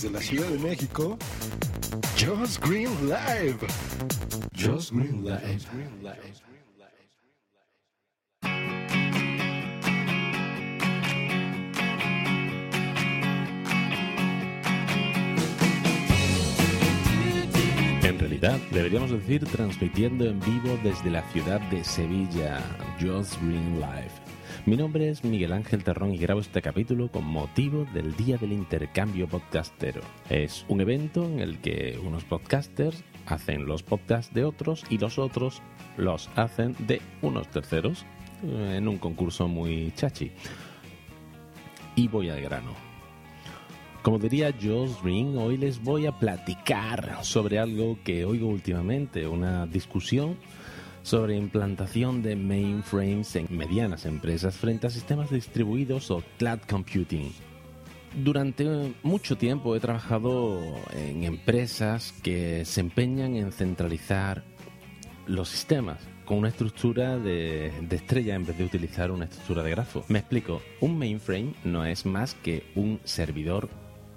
Desde la Ciudad de México, Just Green Live. Just Green Live. En realidad, deberíamos decir transmitiendo en vivo desde la ciudad de Sevilla, Just Green Live. Mi nombre es Miguel Ángel Terrón y grabo este capítulo con motivo del Día del Intercambio Podcastero. Es un evento en el que unos podcasters hacen los podcasts de otros y los otros los hacen de unos terceros eh, en un concurso muy chachi. Y voy al grano. Como diría Josh Ring, hoy les voy a platicar sobre algo que oigo últimamente, una discusión sobre implantación de mainframes en medianas empresas frente a sistemas distribuidos o cloud computing. Durante mucho tiempo he trabajado en empresas que se empeñan en centralizar los sistemas con una estructura de, de, estrella en vez de utilizar una estructura de grafo. Me explico, un mainframe no es más que un servidor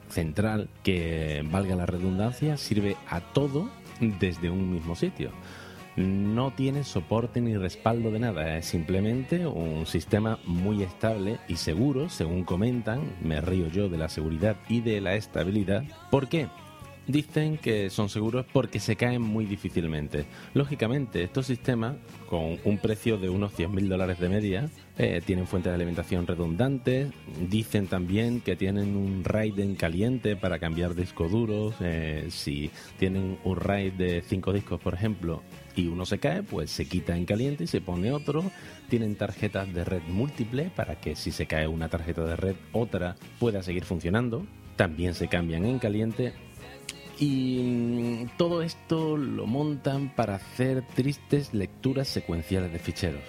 central que, valga la redundancia, sirve a todo desde un mismo sitio. No tiene soporte ni respaldo de nada, es simplemente un sistema muy estable y seguro, según comentan, me río yo de la seguridad y de la estabilidad. ¿Por qué? Dicen que son seguros porque se caen muy difícilmente. Lógicamente, estos sistemas, con un precio de unos 100.000 dólares de media, eh, tienen fuentes de alimentación redundantes. Dicen también que tienen un RAID en caliente para cambiar discos duros. Eh, si tienen un RAID de 5 discos, por ejemplo, y uno se cae, pues se quita en caliente y se pone otro. Tienen tarjetas de red múltiple para que si se cae una tarjeta de red, otra pueda seguir funcionando. También se cambian en caliente y todo esto lo montan para hacer tristes lecturas secuenciales de ficheros.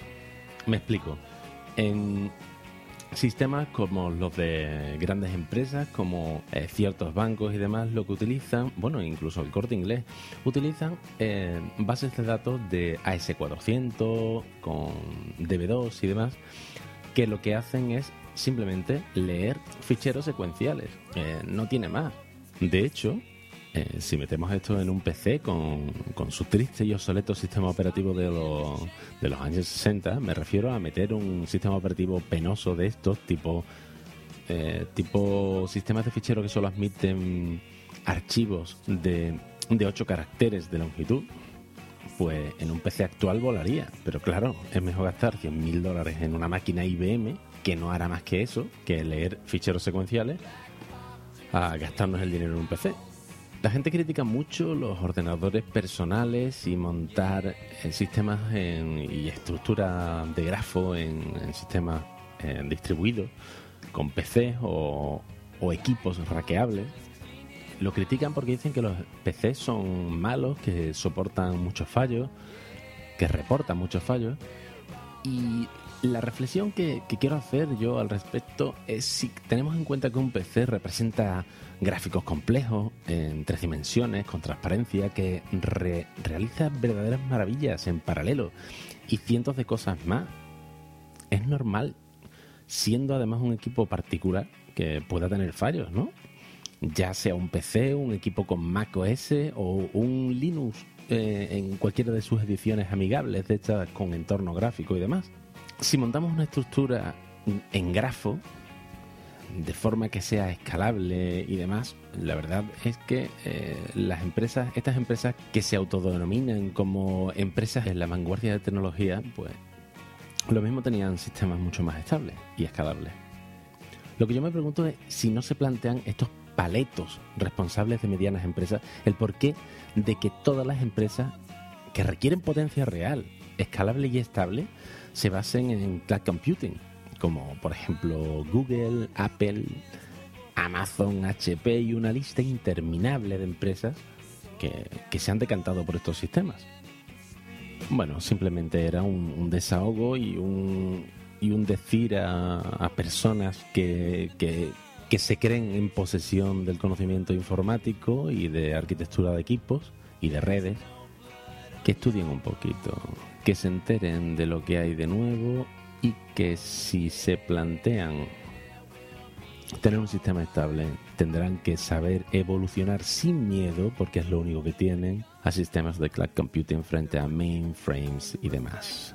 Me explico. En sistemas como los de grandes empresas, como eh, ciertos bancos y demás, lo que utilizan, bueno, incluso el corte inglés, utilizan eh, bases de datos de AS400, con DB2 y demás, que lo que hacen es simplemente leer ficheros secuenciales. Eh, no tiene más. De hecho, eh, si metemos esto en un PC con, con, su triste y obsoleto sistema operativo de los, de los años 60, me refiero a meter un sistema operativo penoso de estos, tipo, eh, tipo sistemas de fichero que solo admiten archivos de, de 8 caracteres de longitud, pues en un PC actual volaría. Pero claro, es mejor gastar 100.000 dólares en una máquina IBM que no hará más que eso, que leer ficheros secuenciales, a gastarnos el dinero en un PC. La gente critica mucho los ordenadores personales y montar eh, sistemas y estructura de grafo en, en sistemas eh, distribuidos con PCs o, o equipos raqueables. Lo critican porque dicen que los PCs son malos, que soportan muchos fallos, que reportan muchos fallos. Y la reflexión que, quiero hacer yo al respecto es si tenemos en cuenta que un PC representa gráficos complejos en tres dimensiones, con transparencia, que re realiza verdaderas maravillas en paralelo y cientos de cosas más. Es normal, siendo además un equipo particular, que pueda tener fallos, ¿no? Ya sea un PC, un equipo con Mac OS o un Linux eh, en cualquiera de sus ediciones amigables, de estas con entorno gráfico y demás. Si montamos una estructura en grafo, de forma que sea escalable y demás, la verdad es que eh, las empresas, estas empresas que se autodenominan como empresas en la vanguardia de tecnología, pues lo mismo tenían sistemas mucho más estables y escalables. Lo que yo me pregunto es si no se plantean estos paletos responsables de medianas empresas, el porqué de que todas las empresas que requieren potencia real, escalable y estable, se basen en cloud computing como por ejemplo Google, Apple, Amazon, HP y una lista interminable de empresas que, que se han decantado por estos sistemas. Bueno, simplemente era un, desahogo y un, y un decir a, a personas que, que, que, se creen en posesión del conocimiento informático y de arquitectura de equipos y de redes, que estudien un poquito, que se enteren de lo que hay de nuevo y que si se plantean tener un sistema estable, tendrán que saber evolucionar sin miedo, porque es lo único que tienen, a sistemas de cloud computing frente a mainframes y demás.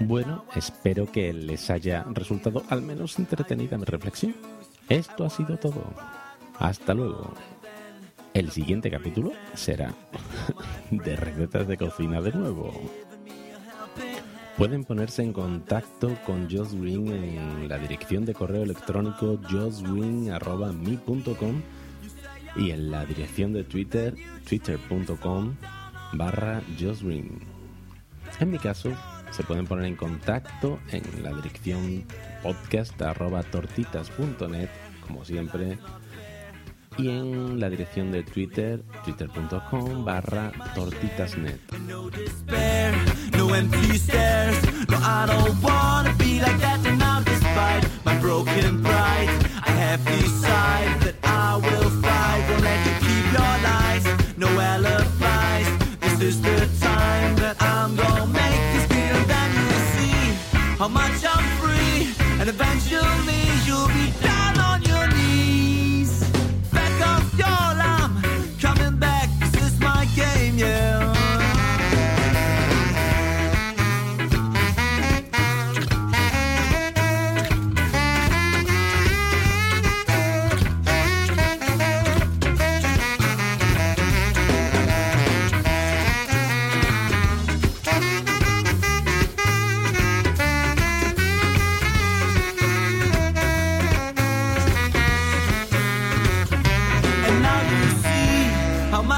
Bueno, espero que les haya resultado al menos entretenida mi reflexión. Esto ha sido todo. Hasta luego. El siguiente capítulo será de recetas de cocina de nuevo. Pueden ponerse en contacto con Green en la dirección de correo electrónico jossgreen.me.com y en la dirección de Twitter, twitter.com barra. En mi caso, se pueden poner en contacto en la dirección podcast arroba tortitas.net, como siempre, y en la dirección de Twitter, twitter.com barra tortitasnet.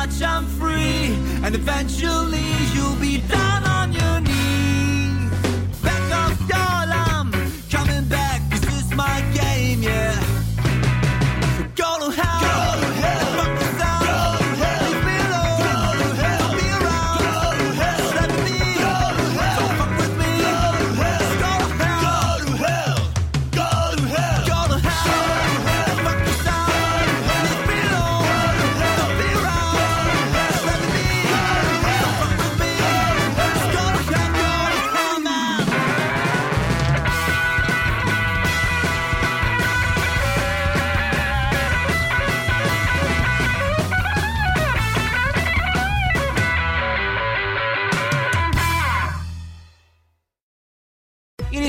Much I'm free, and eventually you'll be down